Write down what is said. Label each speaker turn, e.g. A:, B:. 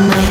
A: in